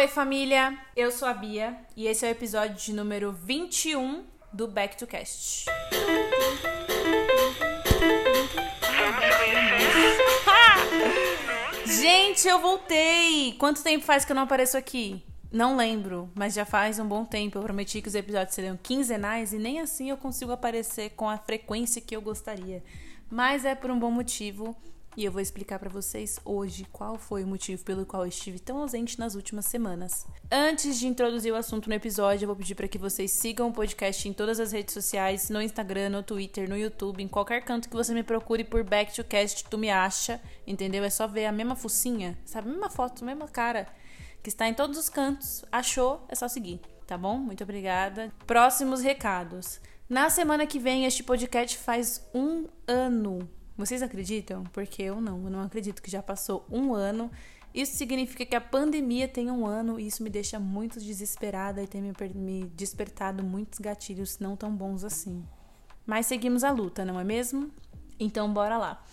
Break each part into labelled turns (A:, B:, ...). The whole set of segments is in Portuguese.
A: Oi, família! Eu sou a Bia e esse é o episódio de número 21 do Back to Cast. Gente, eu voltei! Quanto tempo faz que eu não apareço aqui? Não lembro, mas já faz um bom tempo. Eu prometi que os episódios seriam quinzenais e nem assim eu consigo aparecer com a frequência que eu gostaria. Mas é por um bom motivo e eu vou explicar para vocês hoje qual foi o motivo pelo qual estive tão ausente nas últimas semanas. Antes de introduzir o assunto no episódio, eu vou pedir para que vocês sigam o podcast em todas as redes sociais, no Instagram, no Twitter, no YouTube, em qualquer canto que você me procure por Back to Cast, tu me acha, entendeu? É só ver a mesma focinha, sabe? A mesma foto, a mesma cara, que está em todos os cantos. Achou? É só seguir, tá bom? Muito obrigada. Próximos recados. Na semana que vem, este podcast faz um ano vocês acreditam? Porque eu não, eu não acredito que já passou um ano. Isso significa que a pandemia tem um ano e isso me deixa muito desesperada e tem me despertado muitos gatilhos não tão bons assim. Mas seguimos a luta, não é mesmo? Então bora lá.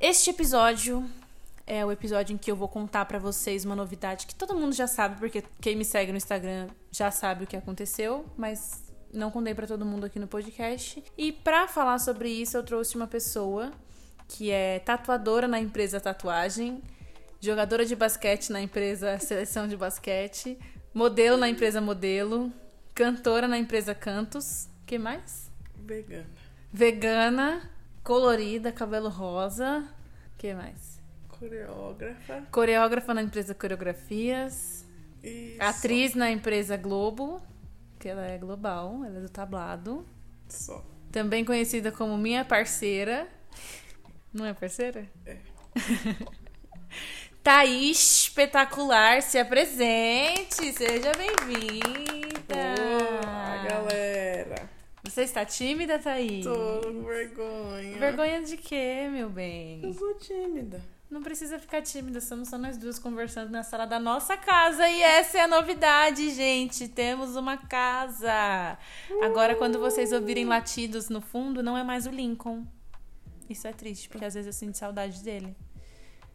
A: Este episódio é o episódio em que eu vou contar para vocês uma novidade que todo mundo já sabe, porque quem me segue no Instagram já sabe o que aconteceu, mas não contei para todo mundo aqui no podcast. E para falar sobre isso, eu trouxe uma pessoa que é tatuadora na empresa Tatuagem, jogadora de basquete na empresa Seleção de Basquete, modelo na empresa Modelo, cantora na empresa Cantos. que mais?
B: Vegana.
A: Vegana, colorida, cabelo rosa. que mais?
B: Coreógrafa.
A: Coreógrafa na empresa Coreografias.
B: Isso.
A: Atriz na empresa Globo, que ela é global, ela é do tablado.
B: Só.
A: Também conhecida como minha parceira. Não é parceira?
B: É.
A: Thaís espetacular, se apresente, seja bem-vinda.
B: Olá, galera.
A: Você está tímida, Thaís?
B: Tô com vergonha.
A: Vergonha de quê, meu
B: Eu
A: bem?
B: sou tímida.
A: Não precisa ficar tímida, somos só nós duas conversando na sala da nossa casa e essa é a novidade, gente. Temos uma casa. Agora, quando vocês ouvirem latidos no fundo, não é mais o Lincoln. Isso é triste, porque às vezes eu sinto saudade dele.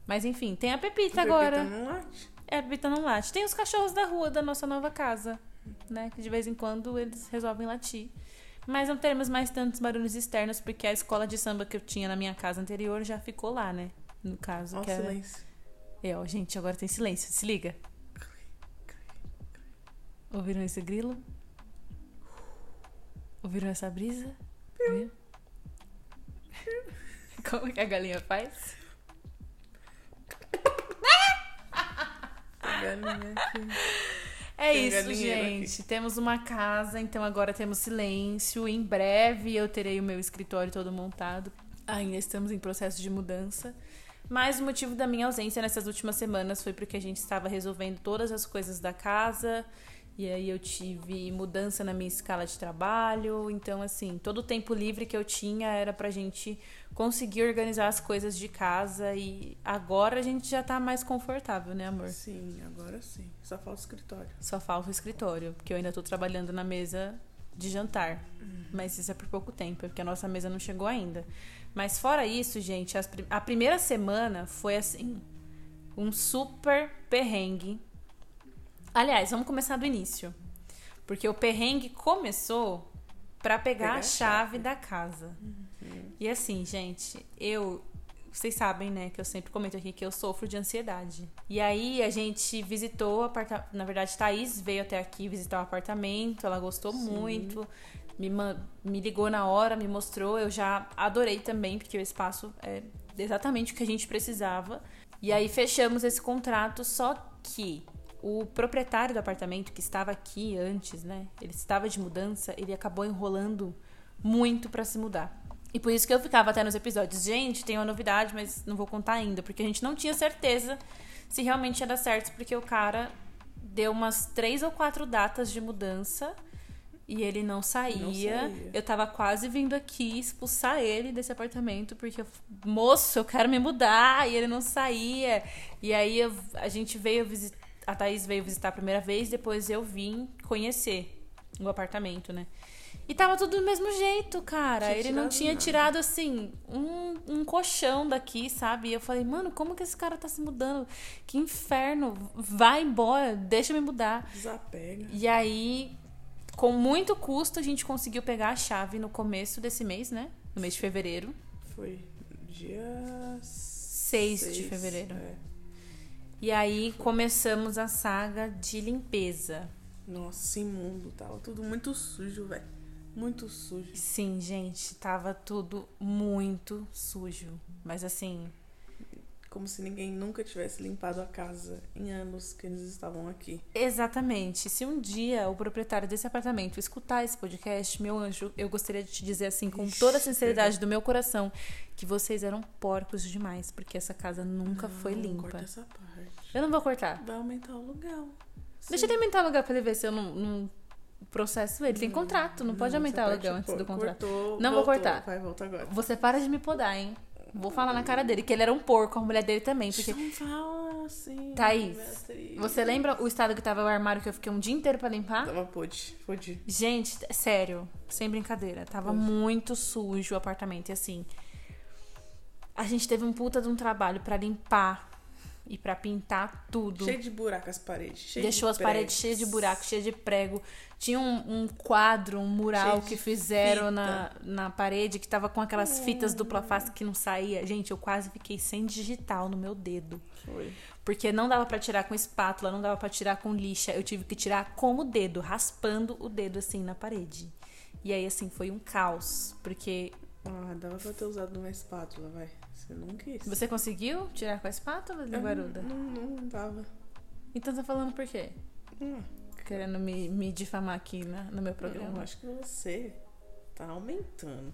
A: Mas enfim, tem a Pepita agora.
B: Pepita não late.
A: É, a Pepita não late. Tem os cachorros da rua da nossa nova casa, né? Que de vez em quando eles resolvem latir. Mas não teremos mais tantos barulhos externos, porque a escola de samba que eu tinha na minha casa anterior já ficou lá, né? No caso,
B: Ó,
A: que era...
B: silêncio.
A: É, ó, gente, agora tem silêncio. Se liga. Ouviram esse grilo? Ouviram essa brisa? Viu? Como que a galinha faz?
B: Galinha aqui.
A: É
B: Tem
A: isso, gente. Temos uma casa, então agora temos silêncio. Em breve eu terei o meu escritório todo montado. Ainda estamos em processo de mudança. Mas o motivo da minha ausência nessas últimas semanas foi porque a gente estava resolvendo todas as coisas da casa. E aí eu tive mudança na minha escala de trabalho. Então, assim, todo o tempo livre que eu tinha era pra gente conseguir organizar as coisas de casa. E agora a gente já tá mais confortável, né, amor?
B: Sim, agora sim. Só falta o escritório.
A: Só falta o escritório, porque eu ainda tô trabalhando na mesa de jantar. Mas isso é por pouco tempo, porque a nossa mesa não chegou ainda. Mas fora isso, gente, as pri- a primeira semana foi assim, um super perrengue. Aliás, vamos começar do início. Porque o perrengue começou pra pegar,
B: Pegar
A: a chave
B: chave.
A: da casa. E assim, gente, eu. Vocês sabem, né, que eu sempre comento aqui que eu sofro de ansiedade. E aí a gente visitou o apartamento. Na verdade, Thaís veio até aqui visitar o apartamento, ela gostou muito. Me, me ligou na hora, me mostrou. Eu já adorei também, porque o espaço é exatamente o que a gente precisava. E aí fechamos esse contrato, só que o proprietário do apartamento que estava aqui antes, né? Ele estava de mudança, ele acabou enrolando muito pra se mudar. E por isso que eu ficava até nos episódios, gente, tem uma novidade, mas não vou contar ainda, porque a gente não tinha certeza se realmente ia dar certo, porque o cara deu umas três ou quatro datas de mudança e ele não saía.
B: Não saía.
A: Eu tava quase vindo aqui expulsar ele desse apartamento, porque, eu, moço, eu quero me mudar, e ele não saía. E aí eu- a gente veio visitar, a Thaís veio visitar a primeira vez, depois eu vim conhecer o apartamento, né? E tava tudo do mesmo jeito, cara.
B: Tinha
A: Ele não tinha
B: nada.
A: tirado, assim, um, um colchão daqui, sabe? E eu falei, mano, como que esse cara tá se mudando? Que inferno. Vai embora, deixa eu me mudar.
B: Desapega.
A: E aí, com muito custo, a gente conseguiu pegar a chave no começo desse mês, né? No mês de fevereiro.
B: Foi dia
A: 6 de
B: seis,
A: fevereiro.
B: é.
A: E aí começamos a saga de limpeza.
B: Nossa, imundo. Tava tudo muito sujo, velho. Muito sujo.
A: Sim, gente, tava tudo muito sujo. Mas assim,
B: Como se ninguém nunca tivesse limpado a casa em anos que eles estavam aqui.
A: exatamente. Se um dia o proprietário desse apartamento escutar esse podcast, meu anjo, eu gostaria de te dizer assim, com
B: Ixi,
A: toda a sinceridade do meu coração, que vocês eram porcos demais, porque essa casa nunca foi
B: Não,
A: limpa.
B: Corta essa parte.
A: Eu não vou cortar.
B: Vai aumentar o aluguel.
A: Deixa eu aumentar o aluguel pra ele ver se eu não, não processo ele. Tem contrato, não pode
B: Não,
A: aumentar o aluguel antes do
B: cor-
A: contrato.
B: cortou,
A: Não vou
B: voltou.
A: cortar.
B: Vai, volta agora.
A: Você para de me podar, hein? Vou falar na cara dele, que ele era um porco, a mulher dele também. Porque
B: Não fala assim.
A: Thaís,
B: Beatriz.
A: você lembra o estado que tava o armário que eu fiquei um dia inteiro pra limpar?
B: Tava pode, pode.
A: Gente, sério, sem brincadeira. Tava
B: Poxa.
A: muito sujo o apartamento. E assim, a gente teve um puta de um trabalho pra limpar e pra pintar tudo.
B: Cheio de buraco as paredes. Cheio
A: Deixou
B: de
A: as paredes
B: pregos.
A: cheias de buraco, cheias de prego. Tinha um, um quadro, um mural que fizeram
B: fita.
A: na, na parede que tava com aquelas fitas dupla face que não saía. Gente, eu quase fiquei sem digital no meu dedo.
B: Foi.
A: Porque não dava pra tirar com espátula, não dava pra tirar com lixa. Eu tive que tirar com o dedo, raspando o dedo assim na parede. E aí, assim, foi um caos. Porque
B: Ah, dava pra ter usado uma espátula, vai. Você não quis.
A: você conseguiu tirar com a espátula,
B: Eu
A: Linguaruda?
B: Não, não, não dava.
A: Então tá falando por quê?
B: Hum,
A: Querendo me, me difamar aqui na- no meu
B: eu
A: programa.
B: acho que você tá aumentando.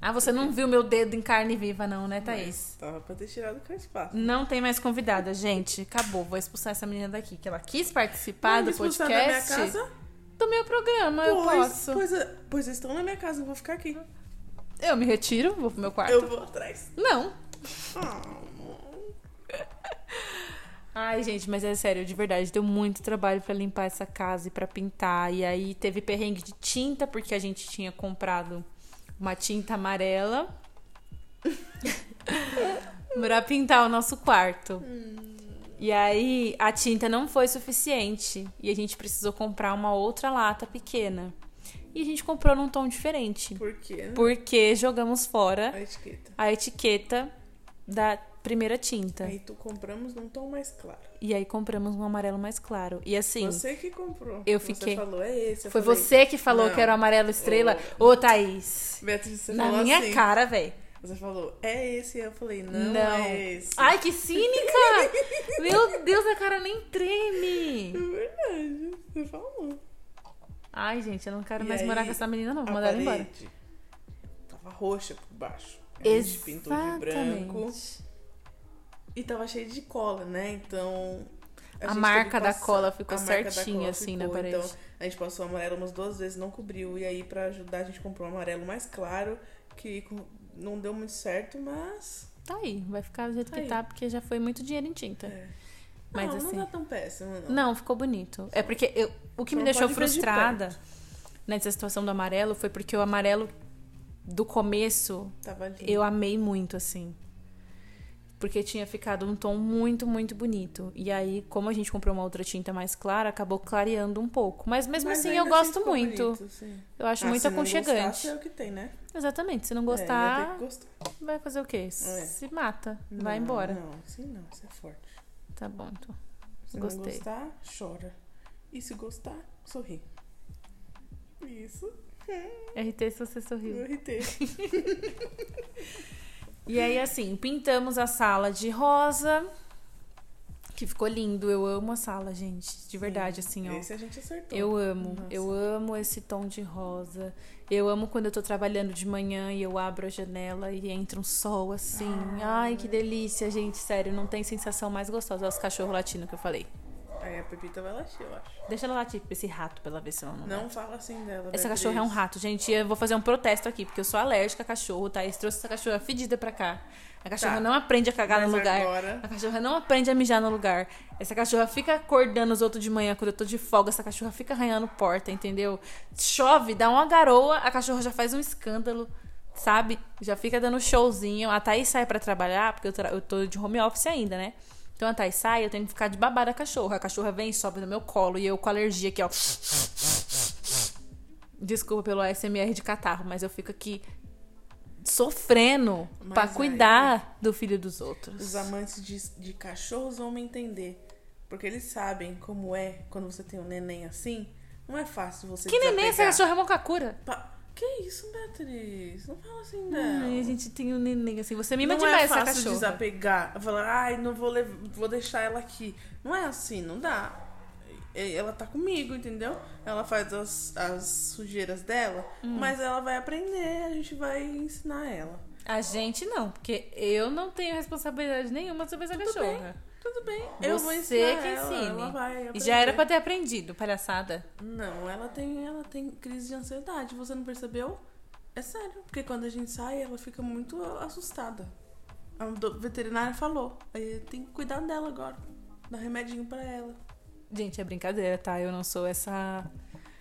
A: Ah, você não viu meu dedo em carne viva, não, né, Thaís?
B: Mas Tava pra ter tirado com a espátula.
A: Não tem mais convidada, gente. Acabou. Vou expulsar essa menina daqui. Que ela quis participar
B: Não me
A: do
B: expulsar
A: podcast.
B: da minha casa?
A: Do meu programa, eu
B: pois,
A: posso.
B: Pois, pois estão na minha casa, eu vou ficar aqui.
A: Eu me retiro, vou pro meu quarto.
B: Eu vou atrás.
A: Não.
B: Ah,
A: Ai, gente, mas é sério, de verdade, deu muito trabalho pra limpar essa casa e pra pintar. E aí teve perrengue de tinta, porque a gente tinha comprado uma tinta amarela pra pintar o nosso quarto. E aí a tinta não foi suficiente e a gente precisou comprar uma outra lata pequena. E a gente comprou num tom diferente,
B: por quê?
A: porque jogamos fora
B: A etiqueta.
A: a etiqueta da primeira tinta.
B: Aí tu compramos num tom mais claro.
A: E aí compramos um amarelo mais claro. E assim,
B: Você que comprou.
A: Eu
B: Você
A: fiquei-
B: falou, é esse.
A: Foi
B: falei,
A: você que falou
B: não.
A: que era o amarelo estrela. Ô, Thaís.
B: Beatriz, você
A: na minha
B: assim.
A: cara, velho.
B: Você falou, é esse. Eu falei, não,
A: Não.
B: é esse.
A: Ai, que cínica! Meu Deus, a cara nem treme.
B: É verdade. Você falou.
A: Ai, gente, eu não quero
B: E
A: mais
B: aí,
A: morar com essa menina, não. Vou
B: a
A: mandar ela embora.
B: Tava roxa por baixo. A gente pintou de branco. E tava cheio de cola, né? Então.
A: A
B: gente
A: marca da cola ficou
B: a
A: certinha,
B: cola
A: assim, na
B: ficou.
A: parede.
B: Então, a gente passou amarelo umas duas vezes, não cobriu. E aí, pra ajudar, a gente comprou um amarelo mais claro, que não deu muito certo, mas.
A: Tá aí, vai ficar do jeito
B: Tá
A: que
B: aí.
A: tá, porque já foi muito dinheiro em tinta.
B: É.
A: Mas
B: não,
A: assim.
B: não tá tão péssimo, não.
A: Não, ficou bonito. É porque eu- o que me
B: não
A: deixou
B: de
A: frustrada nessa situação do amarelo foi porque o amarelo do começo eu amei muito, assim. Porque tinha ficado um tom muito, muito bonito. E aí, como a gente comprou uma outra tinta mais clara, acabou clareando um pouco. Mas mesmo
B: Mas
A: assim, eu gosto
B: ficou
A: muito.
B: bonito.
A: Eu acho
B: Ah,
A: muito
B: se não
A: aconchegante.
B: gostasse, é o que tem, né?
A: Exatamente. Se não
B: É,
A: gostar,
B: gostar.
A: vai fazer o quê? Se mata. Vai
B: Não,
A: embora.
B: Não, sim não, isso é forte.
A: Tá bom, então.
B: Se
A: Gostei.
B: não gostar, chora. E se gostar, sorri. Isso.
A: RT se você sorriu.
B: Eu irritei.
A: E aí, assim, pintamos a sala de rosa. Que ficou lindo. Eu amo a sala, gente. De verdade, assim, ó.
B: Esse a gente acertou.
A: Eu amo,
B: Nossa.
A: eu amo esse tom de rosa. Eu amo quando eu tô trabalhando de manhã e eu abro a janela e entra um sol assim. Ai, que delícia, gente. Sério, não tem sensação mais gostosa. Olha os cachorros latindo que eu falei.
B: Aí a Pepita vai latir, eu acho.
A: Deixa ela latir pra esse rato pra ela ver se ela não.
B: Não fala assim dela.
A: Essa cachorra é um rato, gente. Eu vou fazer um protesto aqui, porque eu sou alérgica a cachorro, tá? Eles trouxe essa cachorra fedida pra cá. A cachorra
B: Tá.
A: não aprende a cagar no
B: Mas
A: lugar.
B: agora-
A: A cachorra não aprende a mijar no lugar. Essa cachorra fica acordando os outros de manhã quando eu tô de folga. Essa cachorra fica arranhando porta, entendeu? Chove, dá uma garoa, a cachorra já faz um escândalo, sabe? Já fica dando showzinho. A Thaís sai pra trabalhar, porque eu, tra- eu tô de home office ainda, né? Então a Thaís sai, eu tenho que ficar de babada a cachorra. A cachorra vem e sobe no meu colo e eu com alergia aqui, ó. Desculpa pelo ASMR de catarro, mas eu fico aqui sofrendo
B: Mas
A: pra
B: aí-
A: cuidar do filho dos outros.
B: Os amantes de, de cachorros vão me entender. Porque eles sabem como é quando você tem um neném assim. Não é fácil você
A: Que neném essa cachorra é mocacura?
B: Pa- Que isso, Beatriz? Não fala assim, não.
A: Ai, a gente tem um neném assim. Você mima
B: não
A: demais
B: é
A: essa
B: fácil
A: cachorra.
B: desapegar. Falar, ai, não vou, lev- vou deixar ela aqui. Não é assim, não dá. Ela tá comigo, entendeu? Ela faz as, as sujeiras dela,
A: Hum.
B: mas ela vai aprender, a gente vai ensinar ela.
A: A gente não, porque eu não tenho responsabilidade nenhuma sobre essa cachorra.
B: Tudo bem, eu vou
A: Você
B: ensinar
A: que ensine. E já era pra ter aprendido, palhaçada.
B: Não, ela tem, ela tem crise de ansiedade. Você não percebeu? É sério. Porque quando a gente sai, ela fica muito assustada. A veterinária falou. Aí tem que cuidar dela agora. Dar remedinho pra ela.
A: Gente, é brincadeira, tá? Eu não sou essa.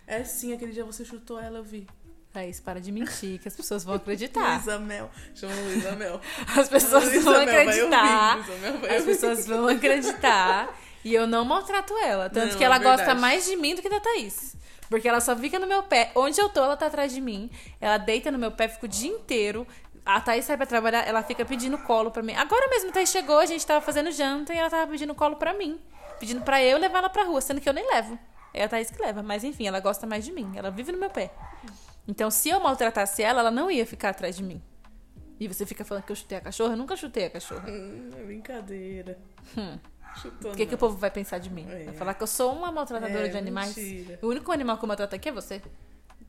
B: É sim, aquele dia você chutou ela, eu vi.
A: Thaís, para de mentir, que as pessoas vão acreditar.
B: Luísa Mel. Chama Luísa Mel.
A: As pessoas
B: Luísa
A: vão
B: Mel
A: acreditar.
B: ouvir, Mel
A: As pessoas vão acreditar. E eu não maltrato ela. Tanto
B: Não,
A: que ela
B: é
A: gosta mais de mim do que da Thaís. Porque ela só fica no meu pé. Onde eu tô, ela tá atrás de mim. Ela deita no meu pé, fica o dia inteiro. A Thaís sai pra trabalhar, ela fica pedindo colo pra mim. Agora mesmo a Thaís chegou, a gente tava fazendo janta e ela tava pedindo colo pra mim. Pedindo pra eu levar ela pra rua, sendo que eu nem levo. É a Thaís que leva. Mas enfim, ela gosta mais de mim. Ela vive no meu pé. Então, se eu maltratasse ela, ela não ia ficar atrás de mim. E você fica falando que eu chutei a cachorra? Eu nunca chutei a cachorra.
B: Hum, é brincadeira. Chutou,
A: O que, que o povo vai pensar de mim?
B: É.
A: Vai falar que eu sou uma maltratadora
B: É,
A: de animais?
B: mentira.
A: O único animal que eu maltrato aqui é você.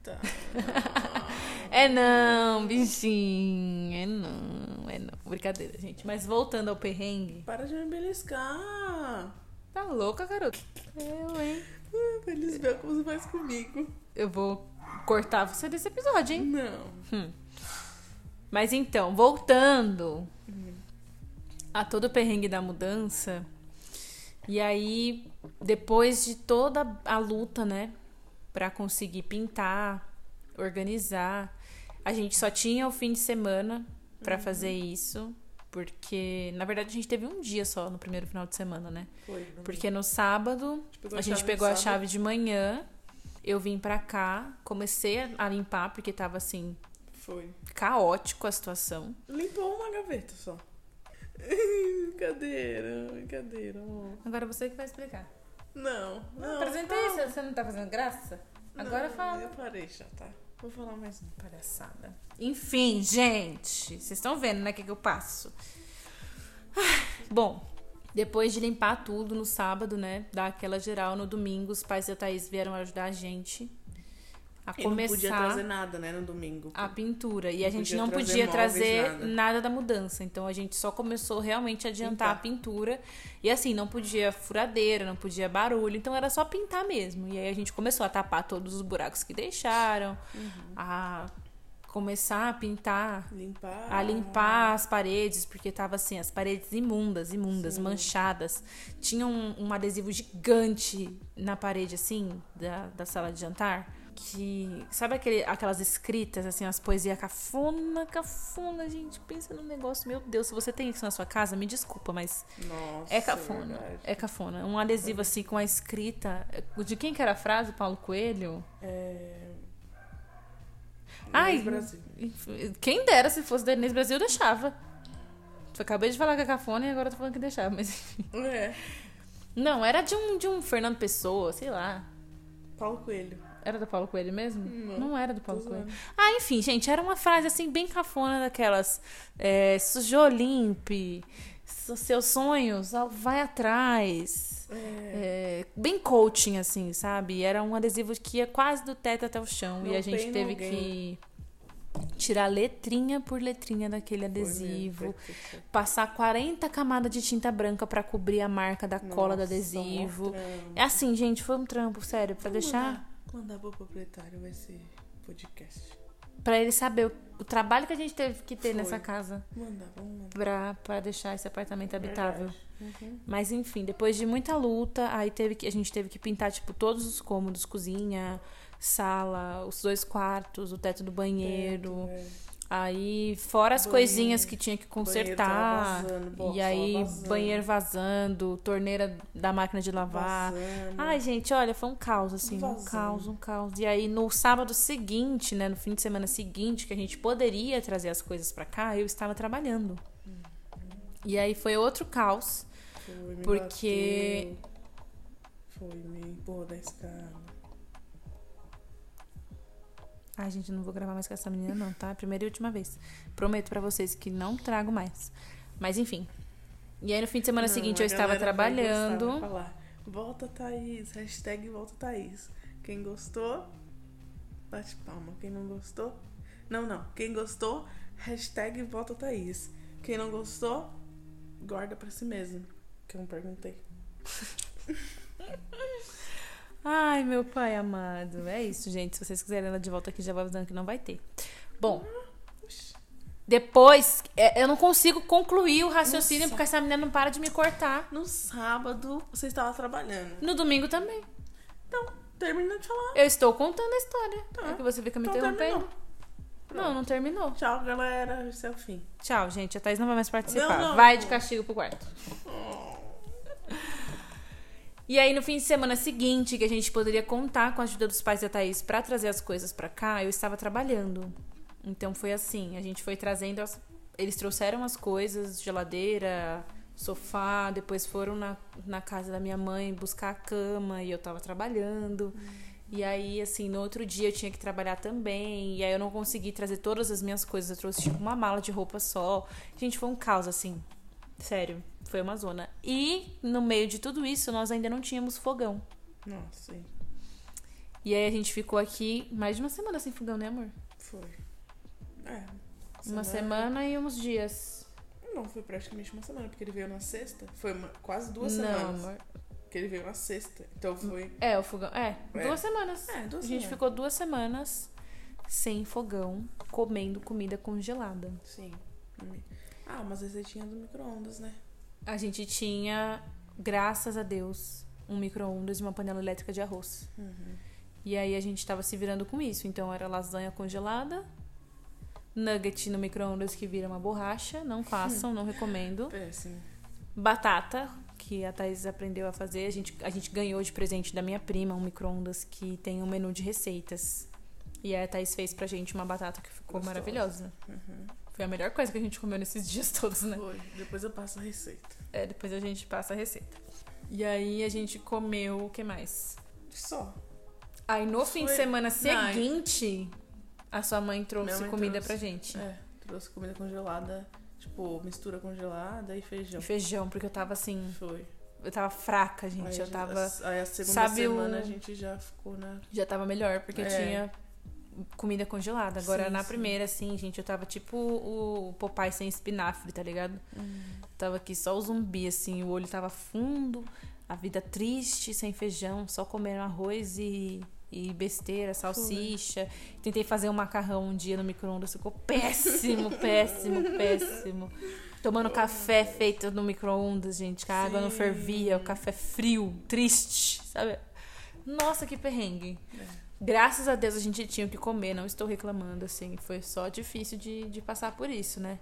B: Tá.
A: É não, bichinho. É não, é não. Brincadeira, gente. Mas voltando ao perrengue.
B: Para de me beliscar.
A: Tá louca, garoto? Eu, hein?
B: Pra eles verem como você faz comigo.
A: Eu vou cortar você desse episódio, hein?
B: Não.
A: Mas então, voltando a todo o perrengue da mudança. E aí, depois de toda a luta, né, Pra conseguir pintar, organizar, a gente só tinha o fim de semana pra fazer isso, porque na verdade a gente teve um dia só no primeiro final de semana, né?
B: Foi.
A: Porque no sábado
B: pegou
A: a gente
B: chave
A: pegou
B: no
A: a chave de manhã, eu vim pra cá, comecei a- limpar porque tava assim
B: Foi.
A: caótico a situação.
B: Limpou uma gaveta só. brincadeira, brincadeira, amor.
A: Agora você que vai explicar.
B: Não, não.
A: Apresentei,
B: calma.
A: você- não tá fazendo graça? Agora
B: Não,
A: fala.
B: Eu parei já, tá? Vou falar mais um.
A: Palhaçada. Enfim, gente, vocês estão vendo, né, o que, que eu passo. Ah, Bom, depois de limpar tudo no sábado, né, dar aquela geral no domingo, os pais da Thaís vieram ajudar a gente a
B: E não podia
A: começar
B: trazer nada, né, no domingo.
A: a pintura. E
B: Não
A: a gente
B: podia
A: não
B: trazer
A: podia
B: móveis,
A: trazer
B: nada.
A: nada. da mudança. Então a gente só começou realmente a adiantar
B: Pintar.
A: a pintura. E assim, não podia furadeira, não podia barulho. Então era só pintar mesmo. E aí a gente começou a tapar todos os buracos que deixaram,
B: Uhum.
A: a começar a pintar.
B: Limpar.
A: A limpar as paredes, porque tava assim, as paredes imundas, imundas,
B: Sim.
A: manchadas. Tinha um, um adesivo gigante na parede, assim, da, da sala de jantar. Que. Sabe aquele, aquelas escritas, assim, as poesias cafona, cafona, gente? Pensa num negócio, meu Deus, se você tem isso na sua casa, me desculpa, mas
B: Nossa,
A: é cafona.
B: verdade.
A: É cafona. Um adesivo assim com a escrita. De quem que era a frase? Paulo Coelho?
B: É...
A: Ai,
B: Brasil.
A: Quem dera se fosse da Inês Brasil, eu deixava. Eu acabei de falar que é cafona e agora tô falando que deixava, mas enfim.
B: É.
A: Não, era de um, de um Fernando Pessoa, sei lá.
B: Paulo Coelho.
A: Era do Paulo Coelho mesmo?
B: Não,
A: era do Paulo Coelho. Ah, enfim, gente, era uma frase assim, bem cafona daquelas. É, sujou, limpe. so- Seus sonhos, vai atrás.
B: É.
A: É, bem coaching, assim, sabe? Era um adesivo que ia quase do teto até o chão. e
B: No
A: a gente teve
B: gain.
A: que tirar letrinha por letrinha daquele adesivo. Passar 40 camadas de tinta branca pra cobrir a marca da cola do
B: Nossa,
A: adesivo. É assim, gente, foi um trampo, sério, pra
B: Vamos
A: deixar.
B: Mandar, mandar pro proprietário esse podcast.
A: Pra ele saber o, o trabalho que a gente teve que ter
B: Foi.
A: nessa casa
B: Mandar, vamos
A: pra, pra deixar esse apartamento habitável.
B: Uhum.
A: Mas enfim, depois de muita luta, aí teve que, a gente teve que pintar, tipo, todos os cômodos, cozinha, sala, os dois quartos, o teto do banheiro.
B: É.
A: Aí, fora as
B: Banheiro.
A: coisinhas que tinha que consertar.
B: vazando,
A: e aí,
B: vazando.
A: banheiro vazando, torneira da máquina de lavar.
B: Vazando.
A: Ai, gente, olha, foi um caos, assim. Um
B: Vazando.
A: caos, um caos. E aí, no sábado seguinte, né, no fim de semana seguinte, que a gente poderia trazer as coisas pra cá, eu estava trabalhando. E aí foi outro caos.
B: Foi,
A: porque-
B: bateu. Foi, me empurrou da escada.
A: Ai, gente, não vou gravar mais com essa menina, não, tá? Primeira e última vez. Prometo pra vocês que não trago mais. Mas enfim. E aí, no fim de semana
B: Não,
A: seguinte, eu estava trabalhando.
B: vai falar, volta Thaís, hashtag volta Thaís. Quem gostou, bate palma. Quem não gostou, não, não. Quem gostou, hashtag volta Thaís. Quem não gostou, guarda pra si mesmo. Que eu não perguntei.
A: Ai, meu pai amado. É isso, gente. Se vocês quiserem ela de volta aqui, já vou avisando que não vai ter. Bom. Depois, é, eu não consigo concluir o raciocínio porque essa menina não para de me cortar.
B: No sábado, você estava trabalhando.
A: No domingo também.
B: Então, termina de falar.
A: Eu estou contando a história.
B: Tá.
A: É que você fica me
B: Então
A: interrompendo. Não, não terminou.
B: Tchau, galera. Esse é o fim.
A: Tchau, gente. A Thaís não vai mais participar.
B: Não, não.
A: Vai de castigo pro quarto. E aí, no fim de semana seguinte, que a gente poderia contar com a ajuda dos pais da Thaís pra trazer as coisas pra cá, eu estava trabalhando. Então foi assim, a gente foi trazendo as... Eles trouxeram as coisas, geladeira, sofá, depois foram na, na casa da minha mãe buscar a cama e eu tava trabalhando. E aí, assim, no outro dia eu tinha que trabalhar também. E aí eu não consegui trazer todas as minhas coisas. Eu trouxe, tipo, uma mala de roupa só. Gente, foi um caos, assim. Sério, foi uma zona. E no meio de tudo isso, nós ainda não tínhamos fogão.
B: Nossa.
A: E aí a gente ficou aqui mais de uma semana sem fogão, né, amor?
B: Foi. É.
A: Uma semana e uns dias.
B: Não, foi praticamente uma semana, porque ele veio na sexta. Foi uma- quase duas
A: não,
B: semanas.
A: amor.
B: Porque ele veio na sexta. Então foi.
A: É, o fogão. É,
B: É.
A: duas semanas.
B: É, duas
A: a gente
B: semanas.
A: ficou duas semanas sem fogão, comendo comida congelada.
B: Sim. Ah, mas esse tinha do micro-ondas, né?
A: A gente tinha, graças a Deus, um micro-ondas e uma panela elétrica de arroz.
B: Uhum.
A: E aí a gente tava se virando com isso. Então era lasanha congelada, nugget no micro-ondas que vira uma borracha. Não façam, não recomendo.
B: Péssimo.
A: Batata, que a Thaís aprendeu a fazer. A gente, a gente ganhou de presente da minha prima um micro-ondas que tem um menu de receitas. E aí a Thaís fez pra gente uma batata que ficou
B: Gostosa.
A: maravilhosa.
B: Uhum.
A: Foi a melhor coisa que a gente comeu nesses dias todos, né?
B: Foi. Depois eu passo a receita.
A: É, depois a gente passa a receita. E aí a gente comeu o que mais?
B: Só.
A: Aí no fim de semana seguinte, a sua mãe trouxe
B: mãe
A: comida
B: trouxe.
A: pra gente.
B: É. Trouxe comida congelada. Tipo, mistura congelada e feijão.
A: E feijão, porque eu tava assim,
B: Foi.
A: eu tava fraca, gente.
B: Aí,
A: eu tava.
B: Aí a segunda
A: sabe o-
B: semana a gente já ficou na.
A: Já tava melhor, porque
B: É.
A: tinha comida congelada. Agora
B: Sim,
A: na
B: sim.
A: primeira, assim, gente, eu tava tipo o Popeye sem espinafre, tá ligado? Tava aqui só o zumbi, assim, o olho tava fundo, a vida triste, sem feijão, só comendo arroz e, e besteira, salsicha. Tentei fazer um macarrão um dia no micro-ondas, ficou péssimo, péssimo, péssimo. Tomando café feito no micro-ondas, gente, que a água não
B: Sim.
A: fervia, o café frio, triste, sabe? Nossa, que perrengue.
B: É.
A: Graças a Deus a gente tinha o que comer, não estou reclamando, assim. Foi só difícil de, de passar por isso, né?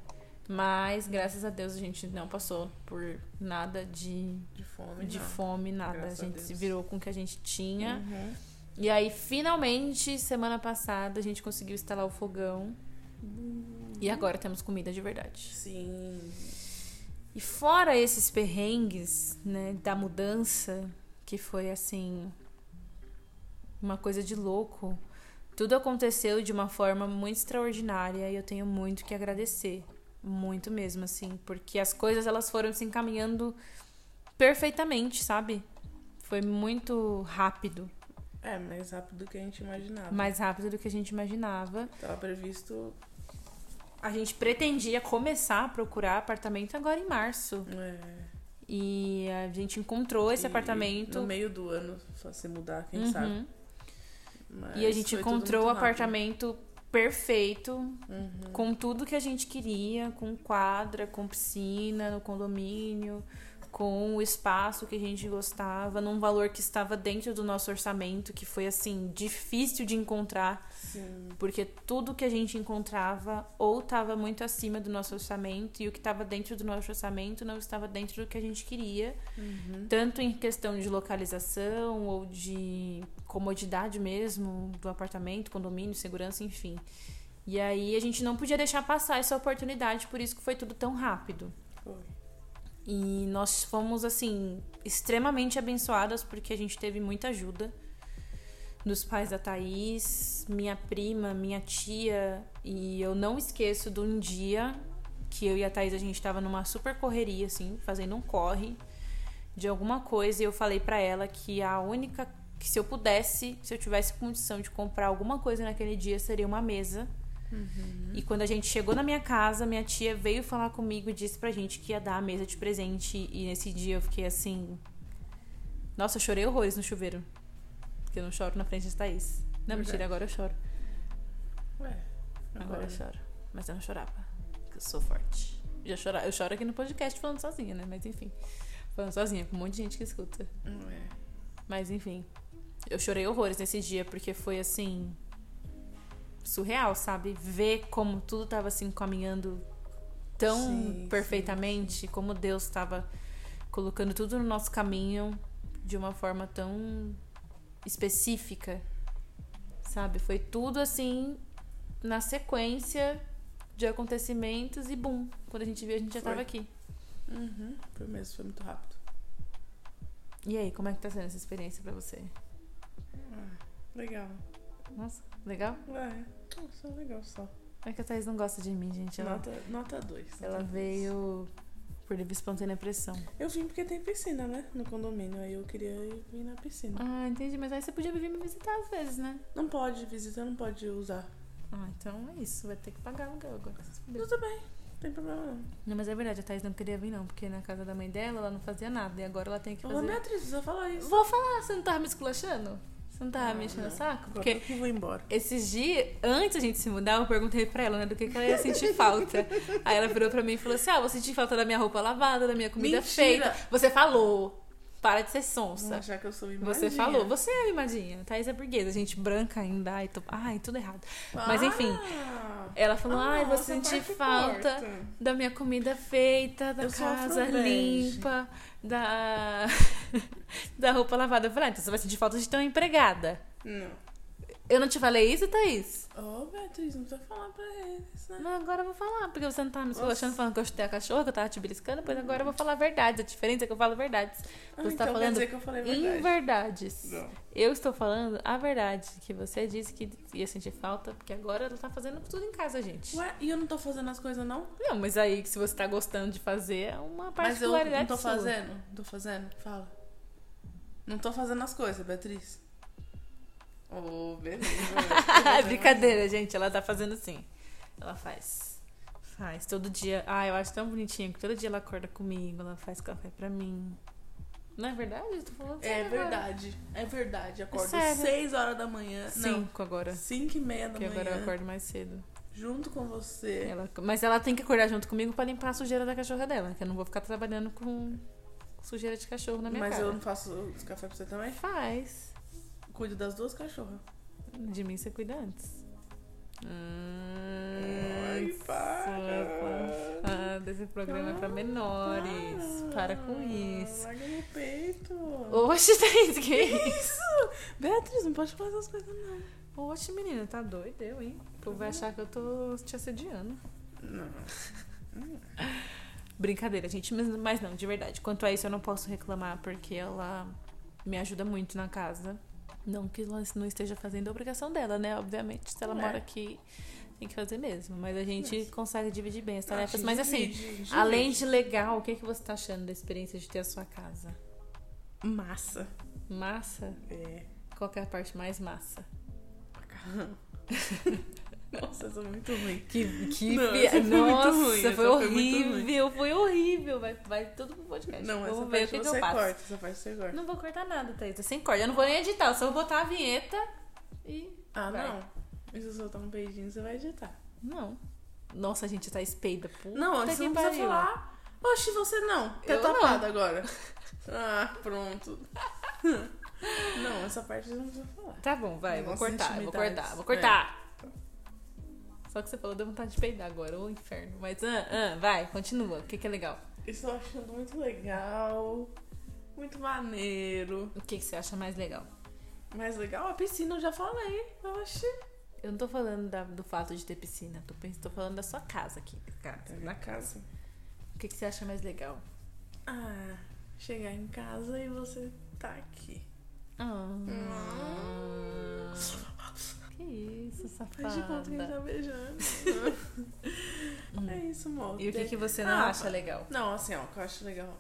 A: Mas, graças a Deus, a gente não passou por nada de,
B: De fome.
A: de fome, nada.
B: Graças
A: a
B: a
A: gente se
B: Deus.
A: virou com o que a gente tinha.
B: Uhum.
A: E aí, finalmente, semana passada, a gente conseguiu instalar o fogão. E agora temos comida de verdade.
B: Sim.
A: E fora esses perrengues, né, da mudança, que foi assim uma coisa de louco. Tudo aconteceu de uma forma muito extraordinária e eu tenho muito que agradecer, muito mesmo assim, porque as coisas elas foram se encaminhando perfeitamente, sabe? Foi muito rápido,
B: É, mais rápido do que a gente imaginava.
A: mais rápido do que a gente imaginava.
B: Tava previsto
A: a gente pretendia começar a procurar apartamento agora em março.
B: É.
A: E a gente encontrou esse
B: E
A: apartamento.
B: No meio do ano, só se mudar, quem
A: Uhum.
B: sabe. Mas
A: E a gente encontrou o apartamento perfeito,
B: Uhum.
A: com tudo que a gente queria, com quadra, com piscina no condomínio, com o espaço que a gente gostava, num valor que estava dentro do nosso orçamento, que foi assim difícil de encontrar,
B: Sim.
A: porque tudo que a gente encontrava ou estava muito acima do nosso orçamento e o que estava dentro do nosso orçamento não estava dentro do que a gente queria,
B: Uhum.
A: tanto em questão de localização ou de comodidade mesmo do apartamento, condomínio, segurança, enfim. E aí a gente não podia deixar passar essa oportunidade, por isso que foi tudo tão rápido.
B: Foi.
A: E nós fomos, assim, extremamente abençoadas porque a gente teve muita ajuda dos pais da Thaís, minha prima, minha tia. E eu não esqueço de um dia que eu e a Thaís a gente tava numa super correria, assim, fazendo um corre de alguma coisa. E eu falei pra ela que a única. que se eu pudesse, se eu tivesse condição de comprar alguma coisa naquele dia, seria uma mesa. E quando a gente chegou na minha casa, minha tia veio falar comigo e disse pra gente que ia dar a mesa de presente. E nesse dia eu fiquei assim. Nossa, eu chorei horrores no chuveiro. Porque eu não choro na frente de Thaís. Não,
B: Verdade.
A: mentira, agora eu choro.
B: Ué,
A: Agora eu choro. Mas eu não chorava. Porque eu sou forte. Já chora... Eu choro aqui no podcast falando sozinha, né? Mas enfim. Falando sozinha, com um monte de gente que escuta.
B: Ué.
A: Mas enfim. Eu chorei horrores nesse dia, porque foi assim. Surreal, sabe? Ver como tudo tava assim caminhando tão
B: Sim,
A: perfeitamente, como Deus estava colocando tudo no nosso caminho de uma forma tão específica, sabe? Foi tudo assim na sequência de acontecimentos e bum, quando a gente viu a gente já
B: Foi.
A: tava aqui.
B: Uhum. Foi mesmo, foi muito rápido.
A: E aí, como é que tá sendo essa experiência pra você?
B: Legal.
A: Nossa, legal?
B: Ué, nossa, legal só.
A: É que a Thaís não gosta de mim, gente. Ela,
B: Nota 2. Nota dois,
A: ela
B: dois.
A: veio por livre espontânea pressão.
B: Eu vim porque tem piscina, né? No condomínio. Aí eu queria ir vir na piscina.
A: Ah, entendi. Mas aí você podia vir me visitar às vezes, né?
B: Não pode visitar, não pode usar.
A: Ah, então é isso. Vai ter que pagar aluguel agora.
B: Tudo bem, não tem problema não.
A: Não, mas é verdade. A Thaís não queria vir, não. Porque na casa da mãe dela, ela não fazia nada. E agora ela tem que
B: Ô,
A: fazer...
B: Beatriz, você vai falar isso.
A: Vou falar. Você não tava me esculachando? Você não tava
B: Ah,
A: me enchendo o saco? Porque
B: que eu vou embora.
A: Esses dias, antes da gente se mudar, eu perguntei pra ela, né, do que, que ela ia sentir falta. Aí ela virou pra mim e falou assim: Ah, vou sentir falta da minha roupa lavada, da minha comida
B: Mentira!
A: feita. Você falou. Para de ser sonsa.
B: achar que eu sou
A: Você
B: mimadinha.
A: falou, você é mimadinha. Thaís é burguesa, gente branca ainda. Ai, tô... ai tudo errado. Mas enfim,
B: Ah,
A: ela falou:
B: ah,
A: Ai, vou sentir falta
B: importa.
A: da minha comida feita, da
B: Eu
A: casa limpa, da... da roupa lavada. Eu falei: ah, então você vai sentir falta de ter uma empregada.
B: Não.
A: Eu não te falei isso, Thaís?
B: Ô, Beatriz, não precisa falar pra eles, né?
A: Mas agora eu vou falar, porque você não tá me esculachando falando que eu chutei a cachorra, que eu tava te beliscando, pois agora eu vou falar a verdade. A diferença é que eu falo verdades.
B: Ah,
A: Você
B: então
A: tá falando
B: dizer que eu falei verdade.
A: inverdades.
B: Não.
A: Eu estou falando a verdade, que você disse que ia sentir falta, porque agora ela tá fazendo tudo em casa, gente.
B: Ué, e eu não tô fazendo as coisas, não?
A: Não, mas aí, se você tá gostando de fazer, é uma
B: Mas eu
A: particularidade
B: não tô
A: sua.
B: fazendo? Não tô fazendo? Fala. Não tô fazendo as coisas, Beatriz. Ô, beleza.
A: Brincadeira, gente. Ela tá fazendo sim. Ela faz. Faz. Todo dia. Ah, eu acho tão bonitinho que todo dia ela acorda comigo, ela faz café pra mim. Não é verdade? Eu tô falando
B: É
A: sério agora.
B: verdade. É verdade. Acordo
A: sério.
B: 6 horas da manhã. Não,
A: Cinco agora.
B: 5 e meia da
A: Porque
B: manhã.
A: agora eu acordo mais cedo.
B: Junto com você.
A: Ela- mas ela tem que acordar junto comigo pra limpar a sujeira da cachorra dela. Que eu não vou ficar trabalhando com sujeira de cachorro na minha
B: Mas
A: cara.
B: eu não faço os café pra você também?
A: Faz.
B: Cuido das duas cachorras.
A: De mim você cuida antes.
B: Ai, para.
A: Ah, desse programa é pra menores. Para com isso.
B: Larga meu peito.
A: Oxe, Thaís, que isso?
B: Beatriz, não pode falar essas coisas, não.
A: Oxe, menina, tá doido eu, hein? O povo vai achar que eu tô te assediando.
B: Não.
A: Brincadeira, gente, mas, mas não, de verdade. Quanto a isso, eu não posso reclamar, porque ela me ajuda muito na casa. Não que ela não esteja fazendo a obrigação dela, né? Obviamente, se ela
B: É.
A: mora aqui, tem que fazer mesmo. Mas a gente consegue dividir bem as tarefas.
B: Acho
A: mas assim,
B: divide, divide.
A: além de legal, o que, que você tá achando da experiência de ter a sua casa?
B: Massa.
A: Massa?
B: É.
A: Qual que é a parte mais massa?
B: Macarrão. Nossa, essa é muito ruim.
A: Que, que
B: Não, essa foi
A: Nossa,
B: ruim,
A: foi horrível, foi horrível. Vai, vai tudo pro podcast.
B: Não,
A: eu
B: essa
A: vou ver o
B: parte
A: que, que eu faço.
B: corta, essa parte você corta.
A: Não vou cortar nada, Thaís. É sem corte. Eu não vou nem editar, eu só vou botar a vinheta e.
B: Ah,
A: Vai.
B: não. E se eu soltar um beijinho, você vai editar.
A: Não. Nossa, a gente tá espelda. Puta
B: Não, você não precisa falar. Oxe, você não. Tá
A: Eu não.
B: tapada agora. Ah, pronto. Não, essa parte você não precisa falar.
A: Tá bom, vai, vou
B: Nossas
A: cortar, vou cortar, vou cortar. Só que você falou, deu vontade de peidar agora, ô inferno. Mas, ah, ah, vai, continua. O que, que é legal?
B: Estou achando muito legal. Muito maneiro.
A: O que, que você acha mais legal?
B: Mais legal, a piscina eu já falei. Oxi.
A: Eu não tô falando da- do fato de ter piscina, tô, tô falando da sua casa aqui. Cara,
B: Na casa.
A: O que, que você acha mais legal?
B: Ah, chegar em casa e você tá aqui.
A: Ah.
B: Hum.
A: Que isso,
B: Faz de conta que a gente
A: safada.
B: tá beijando. é isso, amor.
A: E o que, que você não
B: Ah,
A: acha legal?
B: Não, assim, ó, o que eu acho legal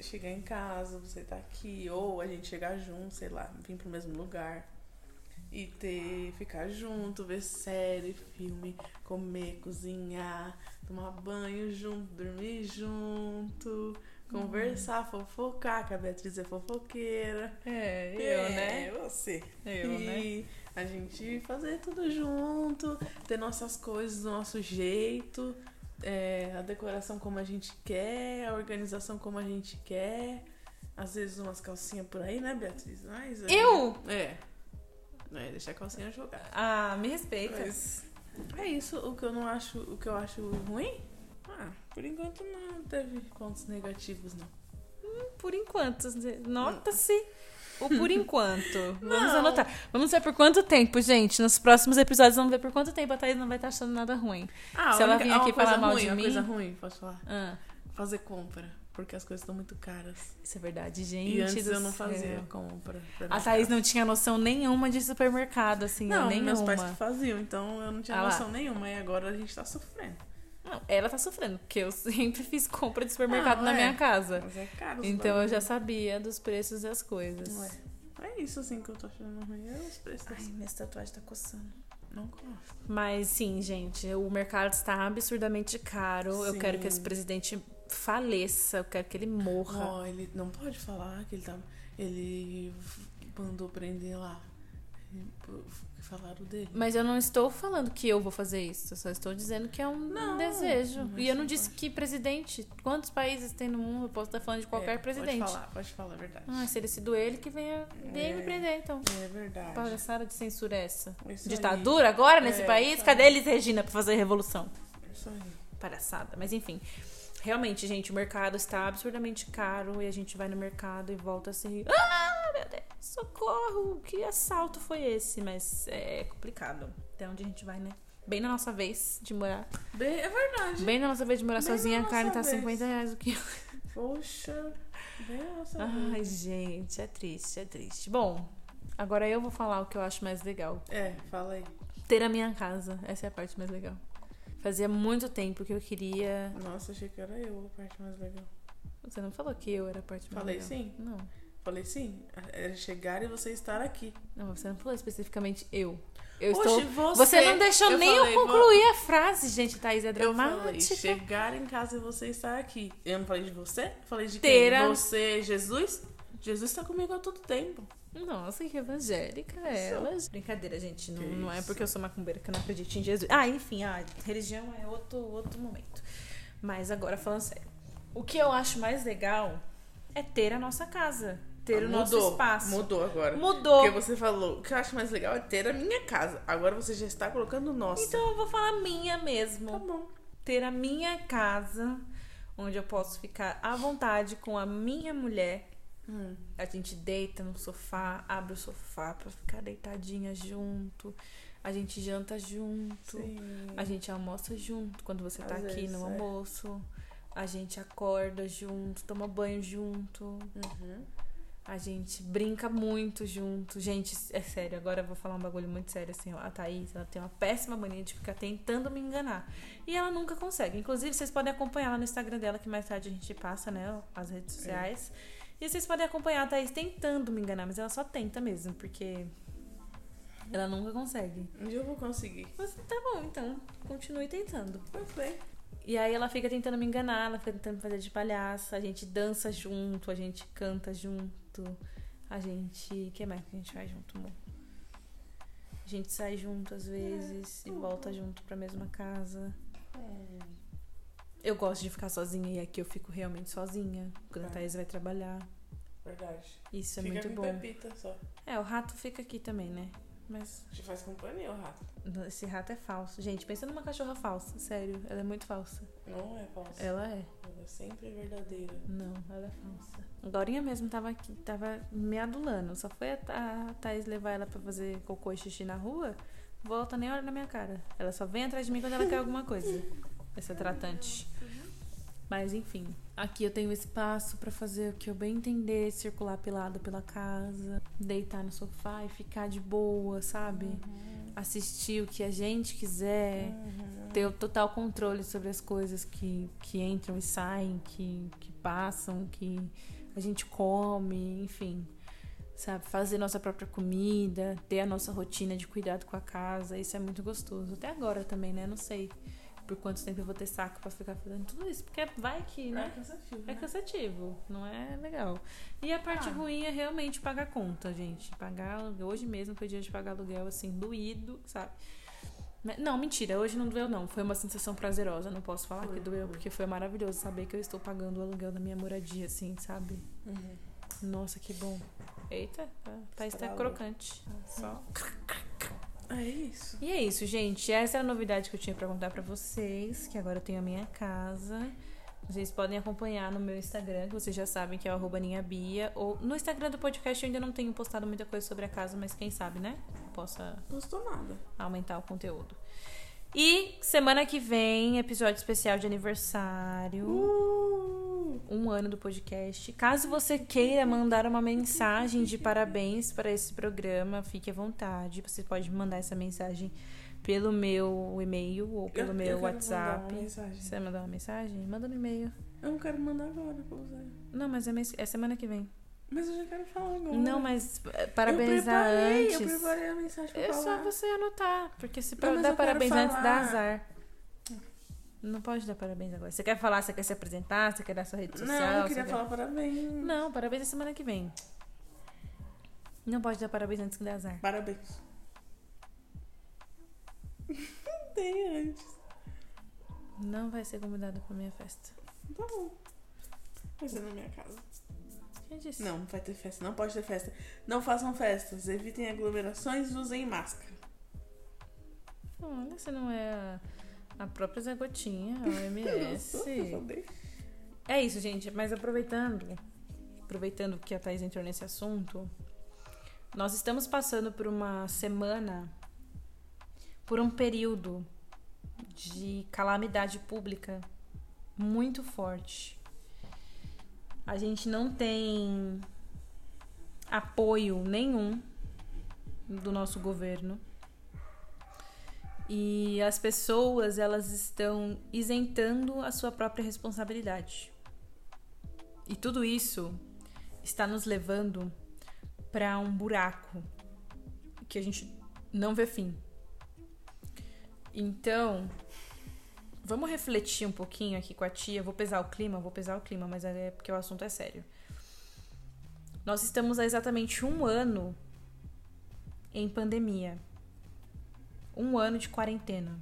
B: chegar em casa, você tá aqui, ou a gente chegar junto, sei lá, vir pro mesmo lugar. E ter, ficar junto, ver série, filme, comer, cozinhar, tomar banho junto, dormir junto, conversar, fofocar, que a Beatriz é fofoqueira.
A: É,
B: é, você.
A: Eu, né?
B: A gente fazer tudo junto, ter nossas coisas do nosso jeito, é, a decoração como a gente quer, a organização como a gente quer. Às vezes umas calcinhas por aí, né, Beatriz? Mas, é,
A: Eu?
B: É. É, deixar a calcinha jogar.
A: Ah, me respeita.
B: Mas é isso, o que eu não acho, o que eu acho ruim? Ah, por enquanto não teve pontos negativos, não.
A: Por enquanto. Nota-se o por enquanto. Vamos
B: Não.
A: anotar. Vamos ver por quanto tempo, gente. Nos próximos episódios vamos ver por quanto tempo a Thaís não vai estar achando nada ruim.
B: Ah,
A: Se ela vir
B: ah,
A: aqui falar mal
B: ruim,
A: de
B: uma
A: mim-
B: coisa ruim, posso falar?
A: Ah,
B: Fazer compra, porque as coisas estão muito caras.
A: isso é verdade, gente.
B: E antes eu não
A: céu.
B: fazia compra. pra
A: A Thaís
B: casa.
A: não tinha noção nenhuma de supermercado, assim,
B: Não,
A: nenhuma.
B: meus pais que faziam, então eu não tinha
A: Ah lá.
B: noção nenhuma. E agora a gente tá sofrendo.
A: Não, ela tá sofrendo, porque eu sempre fiz compra de supermercado
B: Não,
A: na
B: é.
A: minha casa.
B: Mas é caro.
A: Então eu já sabia dos preços das coisas.
B: Não é. Isso assim que eu tô achando ruim. É os preços.
A: Ai, minha tatuagem tá coçando.
B: Não gosto.
A: Mas sim, gente, o mercado está absurdamente caro. Eu
B: Sim.
A: quero que esse presidente faleça, eu quero que ele morra.
B: Ó, ele não pode falar que ele tá. Ele mandou prender lá. Falaram dele.
A: Mas eu não estou falando que eu vou fazer isso, eu só estou dizendo que é um
B: Não,
A: desejo. E eu não
B: não
A: disse
B: pode.
A: que presidente, quantos países tem no mundo? Eu posso estar falando de qualquer
B: É,
A: presidente.
B: Pode falar, pode falar a verdade.
A: Ah, se ele se doer, ele que venha, venha me
B: É.
A: prender, então.
B: É verdade.
A: Palhaçada de censura é essa?
B: Isso
A: Ditadura agora nesse
B: É,
A: país?
B: isso
A: Cadê
B: aí.
A: eles, Regina, pra fazer revolução?
B: aí. Isso aí.
A: Palhaçada. Mas enfim. Realmente, gente, o mercado está absurdamente caro e a gente vai no mercado e volta assim. Ah, meu Deus, socorro! Que assalto foi esse? Mas é complicado. Até onde a gente vai, né? Bem na nossa vez de morar.
B: Bem, é verdade.
A: Bem na nossa vez de morar
B: Bem
A: sozinha,
B: na
A: a carne tá
B: vez.
A: 50 reais o quilo.
B: Poxa. Bem a nossa
A: Ai,
B: vez.
A: gente, é triste, é triste. Bom, agora eu vou falar o que eu acho mais legal.
B: É, fala aí.
A: Ter a minha casa. Essa é a parte mais legal. Fazia muito tempo que eu queria.
B: Nossa, achei que era eu a parte mais legal.
A: Você não falou que eu era a parte mais
B: Falei
A: legal.
B: sim.
A: Não.
B: Falei sim. Era chegar e você estar aqui.
A: Não, você não falou especificamente eu. Eu
B: Oxe,
A: estou.
B: você-
A: Você não deixou
B: eu
A: nem
B: falei,
A: eu concluir a frase, gente. Thaís é
B: Eu falei,
A: dramática.
B: chegar em casa e você estar aqui. Eu não falei de você? Eu Falei de
A: Ter a-
B: quem? Você, Jesus? Jesus está comigo há todo tempo.
A: Nossa, que evangélica ela. Brincadeira, gente. Não, não é porque eu sou macumbeira que eu não acredito em Jesus. Ah, enfim, a religião é outro, outro momento. Mas agora, falando sério. O que eu acho mais legal é ter a nossa casa. Ter o nosso
B: Mudou,
A: espaço.
B: Mudou agora.
A: Mudou.
B: Porque você falou, o que eu acho mais legal é ter a minha casa. Agora você já está colocando nossa.
A: Então eu vou falar minha mesmo.
B: tá bom.
A: ter a minha casa, onde eu posso ficar à vontade com a minha mulher.
B: Hum.
A: A gente deita no sofá, abre o sofá pra ficar deitadinha junto. A gente janta junto.
B: Sim.
A: A gente almoça junto quando você tá
B: Às
A: aqui
B: vezes,
A: no
B: é.
A: almoço. A gente acorda junto, toma banho junto.
B: Uhum.
A: A gente brinca muito junto. Gente, é sério, agora eu vou falar um bagulho muito sério assim. A Thaís, ela tem uma péssima mania de ficar tentando me enganar. E ela nunca consegue. Inclusive, vocês podem acompanhar lá no Instagram dela, que mais tarde a gente passa, né? As redes sociais. E vocês podem acompanhar a Thaís tentando me enganar, mas ela só tenta mesmo, porque Ela nunca consegue.
B: Um dia eu vou conseguir.
A: Mas tá bom, então. Continue tentando.
B: Bem.
A: E aí ela fica tentando me enganar, ela fica tentando fazer de palhaça, a gente dança junto, a gente canta junto, a gente. O que mais que a gente faz junto, amor? A gente sai junto às vezes e volta junto pra mesma casa. Eu gosto de ficar sozinha e aqui eu fico realmente sozinha. Quando a
B: É.
A: Thaís vai trabalhar.
B: Verdade.
A: Isso é
B: Fica
A: muito bom.
B: Pepita só.
A: É, o rato fica aqui também, né? Mas
B: Te faz companhia, o rato.
A: esse rato é falso. Gente, pensa numa cachorra falsa, sério. Ela é muito falsa.
B: Não é falso.
A: Ela é.
B: Ela é sempre verdadeira.
A: Não, ela é falsa. Agorinha mesmo tava aqui, tava me adulando. Só foi a, a Thaís levar ela pra fazer cocô e xixi na rua, volta nem olha na minha cara. Ela só vem atrás de mim quando ela quer alguma coisa. Essa tratante. Mas enfim, aqui eu tenho espaço pra fazer o que eu bem entender, circular pelado pela casa, deitar no sofá e ficar de boa, sabe? Assistir o que a gente quiser ter o total controle sobre as coisas que, que entram e saem, que, que passam, que a gente come, enfim. Sabe? Fazer nossa própria comida, ter a nossa rotina de cuidado com a casa, isso é muito gostoso. Até agora também, né? Não sei por quanto tempo eu vou ter saco pra ficar fazendo tudo isso, porque vai que,
B: É
A: né?
B: cansativo.
A: É
B: né?
A: cansativo, não é legal. E a parte
B: Ah.
A: ruim é realmente pagar conta, gente. Pagar aluguel. Hoje mesmo foi dia de pagar aluguel, assim, doído, sabe? Mas- Não, mentira, hoje não doeu, não. Foi uma sensação prazerosa. Não posso falar
B: Foi,
A: que doeu,
B: foi.
A: porque foi maravilhoso saber que eu estou pagando o aluguel da minha moradia, assim, sabe?
B: Uhum.
A: Nossa, que bom. Eita, tá, tá, está crocante. Só.
B: É isso.
A: E é isso, gente. Essa é a novidade que eu tinha pra contar pra vocês, que agora eu tenho a minha casa. Vocês podem acompanhar no meu Instagram, que vocês já sabem que é o ninhabia. Ou no Instagram do podcast eu ainda não tenho postado muita coisa sobre a casa, mas quem sabe, né? Possa
B: Gostou nada.
A: aumentar o conteúdo. E semana que vem, episódio especial de aniversário.
B: Uh!
A: Um ano do podcast. Caso você queira mandar uma mensagem de parabéns para esse programa, fique à vontade. Você pode mandar essa mensagem pelo meu e-mail ou pelo
B: Eu-
A: meu
B: eu
A: WhatsApp.
B: mandar uma mensagem.
A: Você vai mandar uma mensagem? Manda no e-mail.
B: Eu não quero mandar agora pra você.
A: Não, mas é, mês- é semana que vem.
B: Mas eu já quero falar agora.
A: Não, mas eh,
B: eu
A: parabenizar
B: preparei,
A: antes.
B: Eu preparei a mensagem pra
A: É só
B: falar.
A: você anotar. Porque se
B: Não,
A: dar parabéns antes, dá azar. Não pode dar parabéns agora. Você quer falar, você quer se apresentar, você quer dar sua rede social?
B: Não, eu queria
A: quer-
B: falar parabéns.
A: Não, parabéns na semana que vem. Não pode dar parabéns antes que dê azar.
B: Parabéns. Tem antes.
A: Não vai ser convidada pra minha festa.
B: Tá bom. Vai ser na minha casa.
A: Quem disse?
B: Não, não vai ter festa. Não pode ter festa. Não façam festas. Evitem aglomerações e usem máscara.
A: Olha, você não é a, a própria Zé Gotinha, a OMS. É isso, gente. Mas aproveitando, aproveitando que a Thais entrou nesse assunto, nós estamos passando por uma semana, por um período de calamidade pública muito forte. A gente não tem apoio nenhum do nosso governo. E as pessoas, elas estão isentando a sua própria responsabilidade. E tudo isso está nos levando para um buraco que a gente não vê fim. Então, vamos refletir um pouquinho aqui com a tia. Vou pesar o clima, vou pesar o clima, mas é porque o assunto é sério. Nós estamos há exatamente um ano em pandemia. Um ano de quarentena.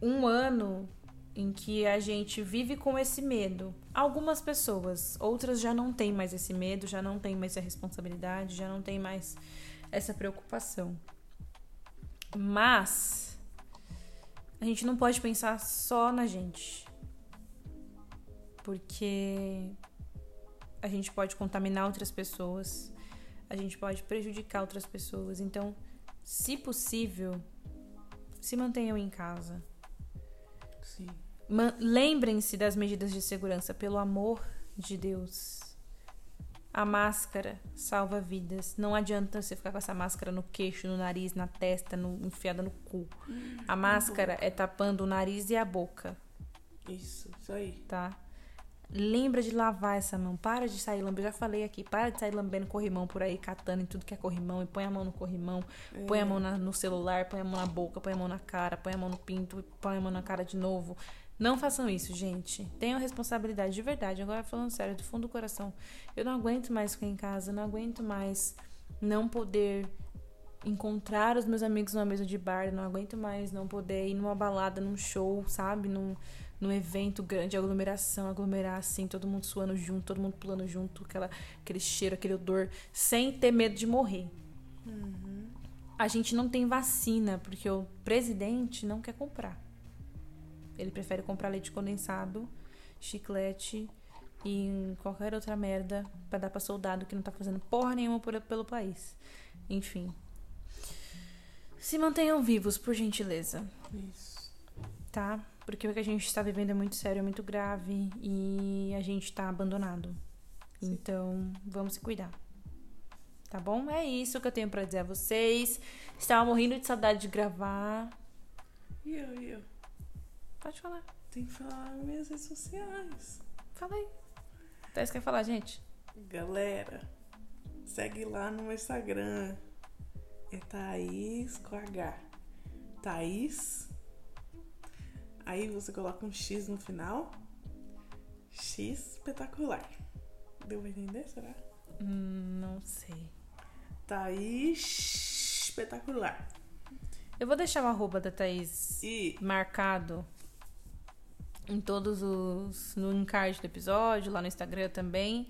A: Um ano em que a gente vive com esse medo. Algumas pessoas, outras já não têm mais esse medo, já não têm mais essa responsabilidade, já não têm mais essa preocupação. Mas a gente não pode pensar só na gente. Porque a gente pode contaminar outras pessoas, a gente pode prejudicar outras pessoas. Então, se possível, se mantenham em casa.
B: Sim.
A: Lembrem-se das medidas de segurança, pelo amor de Deus. A máscara salva vidas. Não adianta você ficar com essa máscara no queixo, no nariz, na testa, no, enfiada no cu. A máscara é tapando o nariz e a boca,
B: Isso, isso aí.
A: tá? Lembra de lavar essa mão. Para de sair lambendo. Eu já falei aqui. Para de sair lambendo corrimão por aí, catando em tudo que é corrimão. E põe a mão no corrimão. Põe a mão na- no celular. Põe a mão na boca. Põe a mão na cara. Põe a mão no pinto. Põe a mão na cara de novo. Não façam isso, gente. Tenham responsabilidade de verdade. Agora, falando sério, do fundo do coração. Eu não aguento mais ficar em casa. Não aguento mais não poder encontrar os meus amigos numa mesa de bar. Não aguento mais não poder ir numa balada, num show, sabe? Num, num evento grande, aglomeração, aglomerar assim, todo mundo suando junto, todo mundo pulando junto, aquela, aquele cheiro, aquele odor, sem ter medo de morrer. A gente não tem vacina, porque o presidente não quer comprar. Ele prefere comprar leite condensado, chiclete e qualquer outra merda pra dar pra soldado que não tá fazendo porra nenhuma por- pelo país. Enfim. Se mantenham vivos, por gentileza
B: Isso.
A: tá? Porque o que a gente está vivendo é muito sério, é muito grave e a gente tá abandonado. Então, vamos se cuidar. Tá bom? É isso que eu tenho pra dizer a vocês. Estava morrendo de saudade de gravar.
B: E eu, e eu?
A: Pode falar.
B: Tem que falar nas minhas redes sociais.
A: Fala aí. Thaís quer falar, gente?
B: Galera, segue lá no meu Instagram. É Thaís com H. Thaís. Aí você coloca um X no final. X espetacular. Deu pra entender, será?
A: Hum, não sei.
B: Thaís espetacular.
A: Eu vou deixar o arroba da Thaís
B: E
A: marcado em todos os. no encarte do episódio, lá no Instagram também.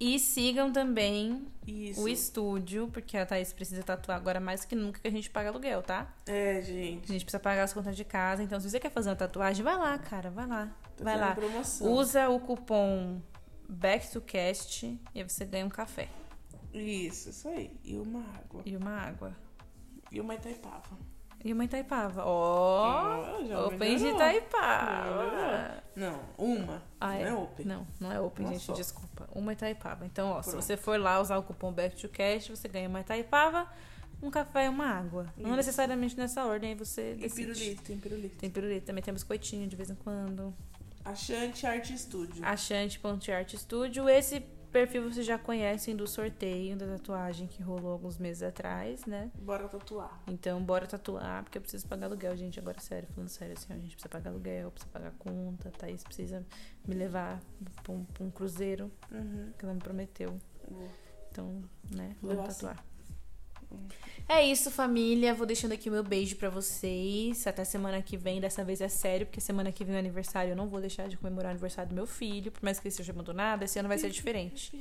A: E sigam também
B: isso.
A: o estúdio, porque a Thaís precisa tatuar agora mais que nunca que a gente paga aluguel, tá?
B: É,
A: A
B: gente.
A: gente precisa pagar as contas de casa. Então, se você quer fazer uma tatuagem, vai lá, cara, vai lá.
B: Tá
A: vai lá.
B: promoção.
A: Usa o cupom BackToCast e aí você ganha um café
B: Isso, isso aí. E uma água.
A: e uma água.
B: E uma Itaipava.
A: E uma Itaipava. Ó!
B: Já
A: Open de. Itaipava.
B: Não, uma.
A: Ah, é?
B: Não é open.
A: Não, não é open,
B: Uma
A: gente,
B: só.
A: desculpa. Uma Itaipava. Então, ó, se
B: Pronto.
A: você for lá usar o cupom BackToCast, você ganha uma Itaipava, um café e uma água. Não
B: Isso.
A: necessariamente nessa ordem, aí você
B: E
A: decide.
B: pirulito, tem pirulito.
A: Tem pirulito, também tem biscoitinho de vez em quando.
B: Achante Arte Studio.
A: Achante.art Studio. Esse perfil vocês já conhecem do sorteio da tatuagem que rolou alguns meses atrás, né?
B: Bora tatuar.
A: Então, bora tatuar, porque eu preciso pagar aluguel, gente. Agora, sério, falando sério, assim, ó, a gente precisa pagar aluguel, precisa pagar conta, Thaís precisa me levar pra um, pra um cruzeiro
B: Uhum.
A: que ela me prometeu.
B: Vou.
A: Então, né, vamos tatuar. É isso, família. Vou deixando aqui o meu beijo pra vocês. Até semana que vem. Dessa vez é sério, porque semana que vem é aniversário. Eu não vou deixar de comemorar o aniversário do meu filho. Por mais que ele seja abandonado, esse ano vai ser diferente.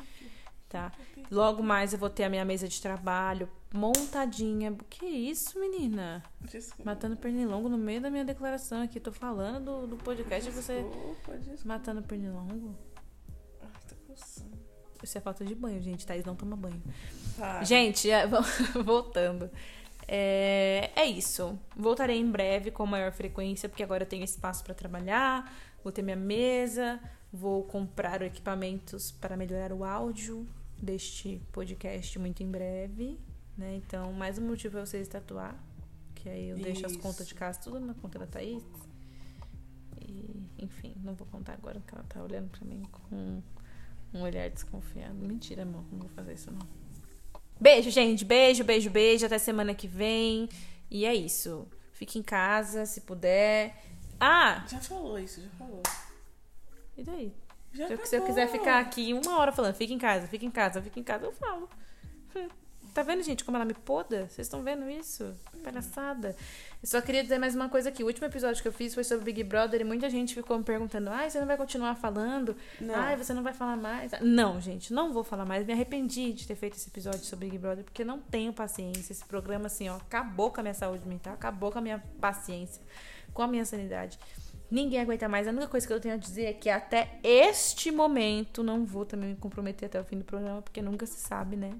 A: Tá? Logo mais eu vou ter a minha mesa de trabalho montadinha. Que isso, menina?
B: Desculpa.
A: Matando pernilongo no meio da minha declaração aqui. Tô falando do, do podcast e você
B: Desculpa, desculpa.
A: matando pernilongo.
B: Ai, tá coçando.
A: Isso é falta de banho, gente. Thaís não toma banho.
B: Tá.
A: Gente, é, voltando. É, é isso. Voltarei em breve com maior frequência, porque agora eu tenho espaço para trabalhar, vou ter minha mesa, vou comprar equipamentos para melhorar o áudio deste podcast muito em breve. Né? Então, mais um motivo para vocês tatuar. Que aí eu deixo as
B: Isso.
A: contas de casa tudo na conta da Thaís. E, enfim, não vou contar agora, porque ela tá olhando pra mim com um olhar desconfiado. Mentira, amor, não vou fazer isso não. Beijo, gente. Beijo, beijo, beijo. Até semana que vem. E é isso. Fique em casa, se puder. Ah!
B: Já falou isso, já falou.
A: E daí?
B: Já
A: Se eu, se eu quiser ficar aqui uma hora falando, fica em casa, fica em casa, fica em casa, eu falo. Tá vendo, gente, como ela me poda? Vocês estão vendo isso? Palhaçada. Eu só queria dizer mais uma coisa aqui. O último episódio que eu fiz foi sobre Big Brother e muita gente ficou me perguntando: ai, você não vai continuar falando?
B: Não.
A: Ai, você não vai falar mais? Não, gente, não vou falar mais. Me arrependi de ter feito esse episódio sobre Big Brother, porque não tenho paciência. Esse programa, assim, ó, acabou com a minha saúde mental, acabou com a minha paciência, com a minha sanidade. Ninguém aguenta mais. A única coisa que eu tenho a dizer é que até este momento não vou também me comprometer até o fim do programa, porque nunca se sabe, né?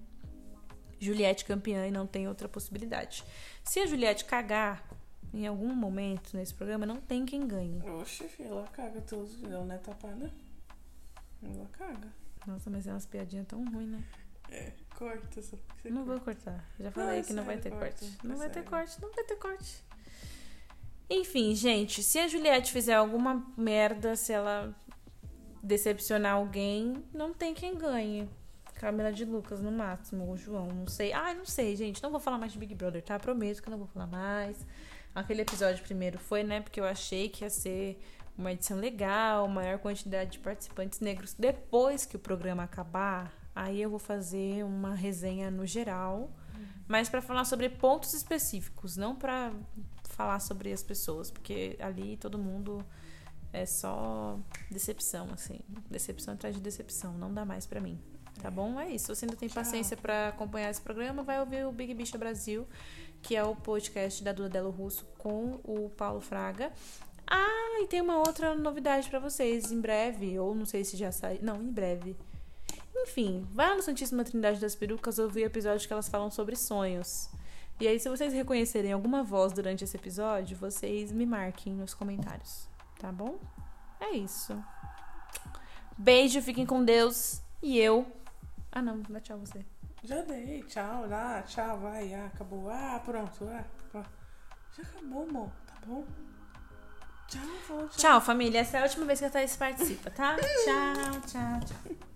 A: Juliette campeã e não tem outra possibilidade. Se a Juliette cagar em algum momento nesse programa, não tem quem ganhe.
B: Oxe, filha, ela caga todos. Ela não é tapada. Ela caga.
A: Nossa, mas é umas piadinhas tão ruins, né?
B: É, corta você
A: Não vou
B: corta.
A: cortar. Já falei
B: é
A: que não vai ter
B: corta.
A: corte.
B: É
A: Não vai ter
B: sério.
A: corte, não vai ter corte. Enfim, gente, se a Juliette fizer alguma merda, se ela decepcionar alguém, não tem quem ganhe. Camila de Lucas, no máximo, ou João, não sei. Ah, não sei, gente. Não vou falar mais de Big Brother, tá? Prometo que não vou falar mais. Aquele episódio primeiro foi, né? Porque eu achei que ia ser uma edição legal, maior quantidade de participantes negros. Depois que o programa acabar, aí eu vou fazer uma resenha no geral, mas para falar sobre pontos específicos, não para falar sobre as pessoas, porque ali todo mundo é só decepção, assim, decepção atrás de decepção, não dá mais para mim. Tá bom? É isso. Se você ainda tem
B: Tchau.
A: paciência para acompanhar esse programa, vai ouvir o Big Bicha Brasil, que é o podcast da Duda Delo Russo com o Paulo Fraga. Ah, e tem uma outra novidade pra vocês. Em breve, ou não sei se já saiu. Não, em breve. Enfim, vai lá no Santíssima Trindade das Perucas ouvir o episódio que elas falam sobre sonhos. E aí, se vocês reconhecerem alguma voz durante esse episódio, vocês me marquem nos comentários. Tá bom? É isso. Beijo, fiquem com Deus. E eu. Ah, não, dá tchau você.
B: Já dei, tchau, lá, tchau, vai, ah, acabou. Ah, pronto, ah, pronto. Já acabou, amor, tá bom? Tchau, falou, tchau.
A: Tchau, família. Essa é a última vez que a Thaís participa, tá? tchau, tchau, tchau.